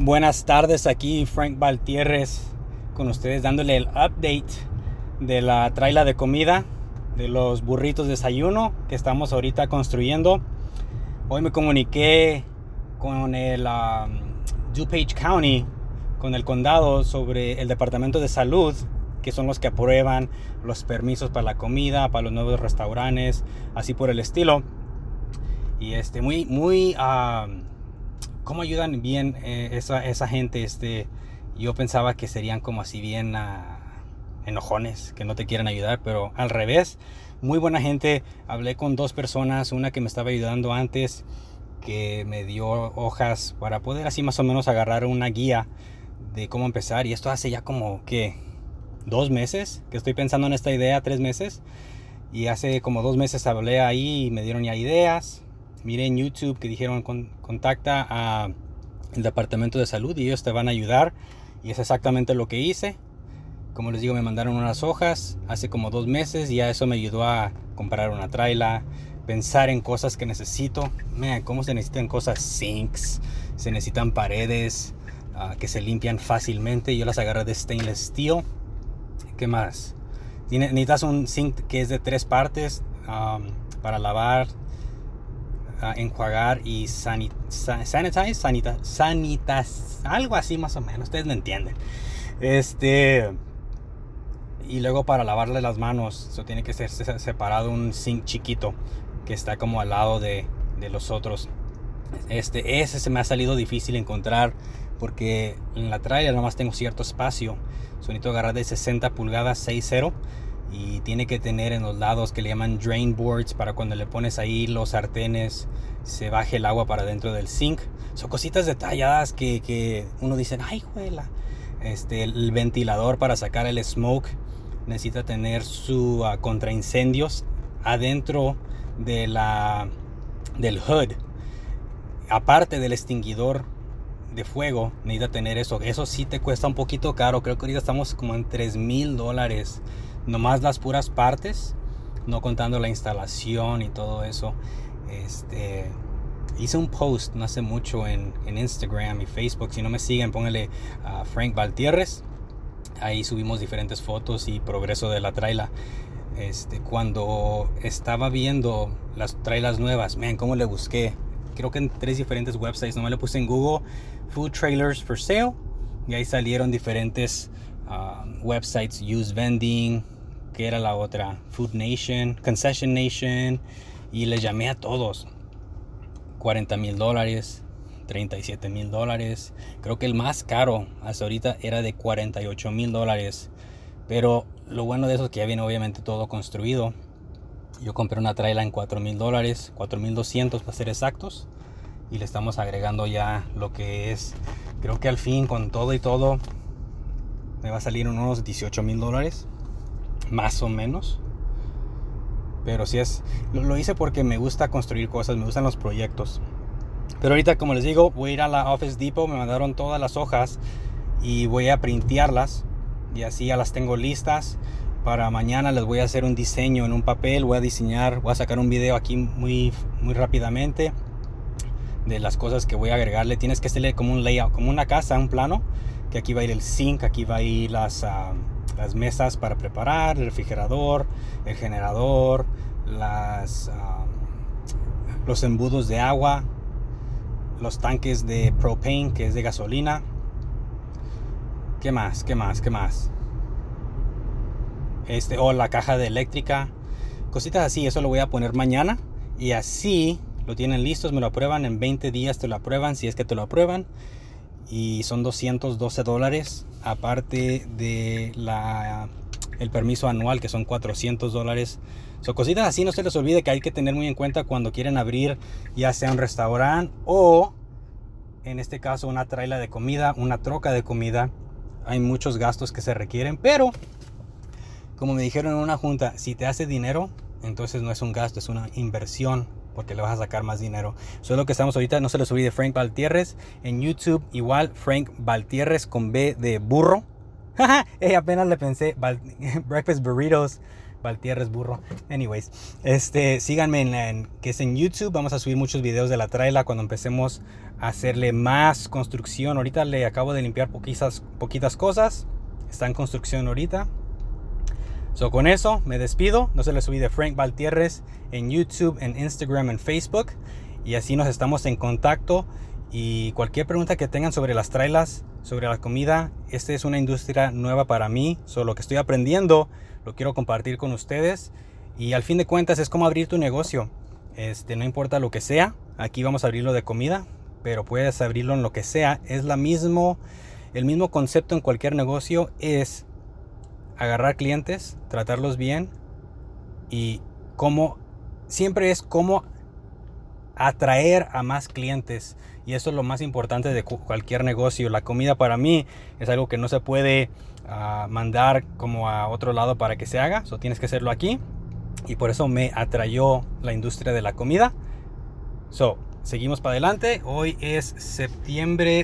Buenas tardes, aquí Frank Valtierres con ustedes dándole el update de la traila de comida de los burritos de desayuno que estamos ahorita construyendo. Hoy me comuniqué con el um, DuPage County, con el condado sobre el departamento de salud que son los que aprueban los permisos para la comida, para los nuevos restaurantes, así por el estilo. Y este, muy, muy, um, cómo ayudan bien eh, esa, esa, gente. Este, yo pensaba que serían como así bien uh, enojones, que no te quieren ayudar, pero al revés, muy buena gente. Hablé con dos personas, una que me estaba ayudando antes, que me dio hojas para poder así más o menos agarrar una guía de cómo empezar. Y esto hace ya como que dos meses que estoy pensando en esta idea, tres meses. Y hace como dos meses hablé ahí y me dieron ya ideas miré en YouTube que dijeron contacta a el departamento de salud y ellos te van a ayudar y es exactamente lo que hice. Como les digo me mandaron unas hojas hace como dos meses y ya eso me ayudó a comprar una traila pensar en cosas que necesito. Miren cómo se necesitan cosas sinks se necesitan paredes uh, que se limpian fácilmente. Yo las agarré de stainless steel. Qué más necesitas un sink que es de tres partes um, para lavar enjuagar y sanit sanitize, sanita sanitas, algo así más o menos, ustedes me entienden. Este y luego para lavarle las manos, eso tiene que ser separado un sink chiquito que está como al lado de, de los otros. Este, ese se me ha salido difícil encontrar porque en la trailer nomás tengo cierto espacio. Sonito agarrar de 60 pulgadas 6.0 y tiene que tener en los lados que le llaman drain boards para cuando le pones ahí los sartenes se baje el agua para dentro del zinc. Son cositas detalladas que, que uno dice, ay, juela. Este, el ventilador para sacar el smoke necesita tener su uh, contraincendios adentro de la, del hood. Aparte del extinguidor de fuego, necesita tener eso. Eso sí te cuesta un poquito caro. Creo que ahorita estamos como en 3 mil dólares nomás las puras partes, no contando la instalación y todo eso. Este, hice un post no hace mucho en, Instagram y Facebook. Si no me siguen, pónganle a Frank Valtierres. Ahí subimos diferentes fotos y progreso de la traila. Este, cuando estaba viendo las trailas nuevas, man, cómo le busqué. Creo que en tres diferentes websites. Nomás le puse en Google Food Trailers for Sale. Y ahí salieron diferentes um, websites, Use Vending, que era la otra, Food Nation, Concession Nation, y les llamé a todos. 40 mil dólares, 37 mil dólares. Creo que el más caro hasta ahorita era de 48 mil dólares. Pero lo bueno de eso es que ya viene obviamente todo construido. Yo compré una traila en 4 mil dólares, 4 mil 200 para ser exactos. Y le estamos agregando ya lo que es, creo que al fin con todo y todo, me va a salir unos 18 mil dólares más o menos. Pero si es, lo, hice porque me gusta construir cosas, me gustan los proyectos. Pero ahorita, como les digo, voy a ir a la Office Depot, me mandaron todas las hojas y voy a printearlas y así ya las tengo listas. Para mañana les voy a hacer un diseño en un papel, voy a diseñar, voy a sacar un video aquí muy, muy rápidamente de las cosas que voy a agregarle. Tienes que hacerle como un layout, como una casa, un plano, que aquí va a ir el zinc, aquí va a ir las... Ah, las mesas para preparar, el refrigerador, el generador, las, los embudos de agua, los tanques de propane, que es de gasolina. ¿Qué más? ¿Qué más? ¿Qué más? Este, o la caja de eléctrica. Cositas así, eso lo voy a poner mañana. Y así lo tienen listos, me lo aprueban. En 20 días te lo aprueban, si es que te lo aprueban y son 212 dólares aparte de la el permiso anual que son 400 dólares. Son cositas así no se les olvide que hay que tener muy en cuenta cuando quieren abrir ya sea un restaurante o en este caso una traila de comida una troca de comida. Hay muchos gastos que se requieren pero como me dijeron en una junta si te hace dinero entonces no es un gasto es una inversión porque le vas a sacar más dinero. Eso es lo que estamos ahorita. No se les olvide Frank Valtierres en YouTube. Igual Frank Valtierres con B de burro. eh, apenas le pensé. Breakfast Burritos Valtierres burro. Anyways, este, síganme en, que es en YouTube. Vamos a subir muchos videos de la traila cuando empecemos a hacerle más construcción. Ahorita le acabo de limpiar poquitas, poquitas cosas. Está en construcción ahorita. So, con eso me despido. No se les olvide Frank Valtierres en YouTube, en Instagram, en Facebook. Y así nos estamos en contacto. Y cualquier pregunta que tengan sobre las trailas, sobre la comida, esta es una industria nueva para mí. Solo lo que estoy aprendiendo lo quiero compartir con ustedes. Y al fin de cuentas es como abrir tu negocio. Este, no importa lo que sea. Aquí vamos a abrirlo de comida, pero puedes abrirlo en lo que sea. Es la mismo, el mismo concepto en cualquier negocio es agarrar clientes, tratarlos bien y cómo siempre es cómo atraer a más clientes y eso es lo más importante de cualquier negocio. La comida para mí es algo que no se puede ah, mandar como a otro lado para que se haga, so tienes que hacerlo aquí y por eso me atrayó la industria de la comida. So, seguimos para adelante. Hoy es septiembre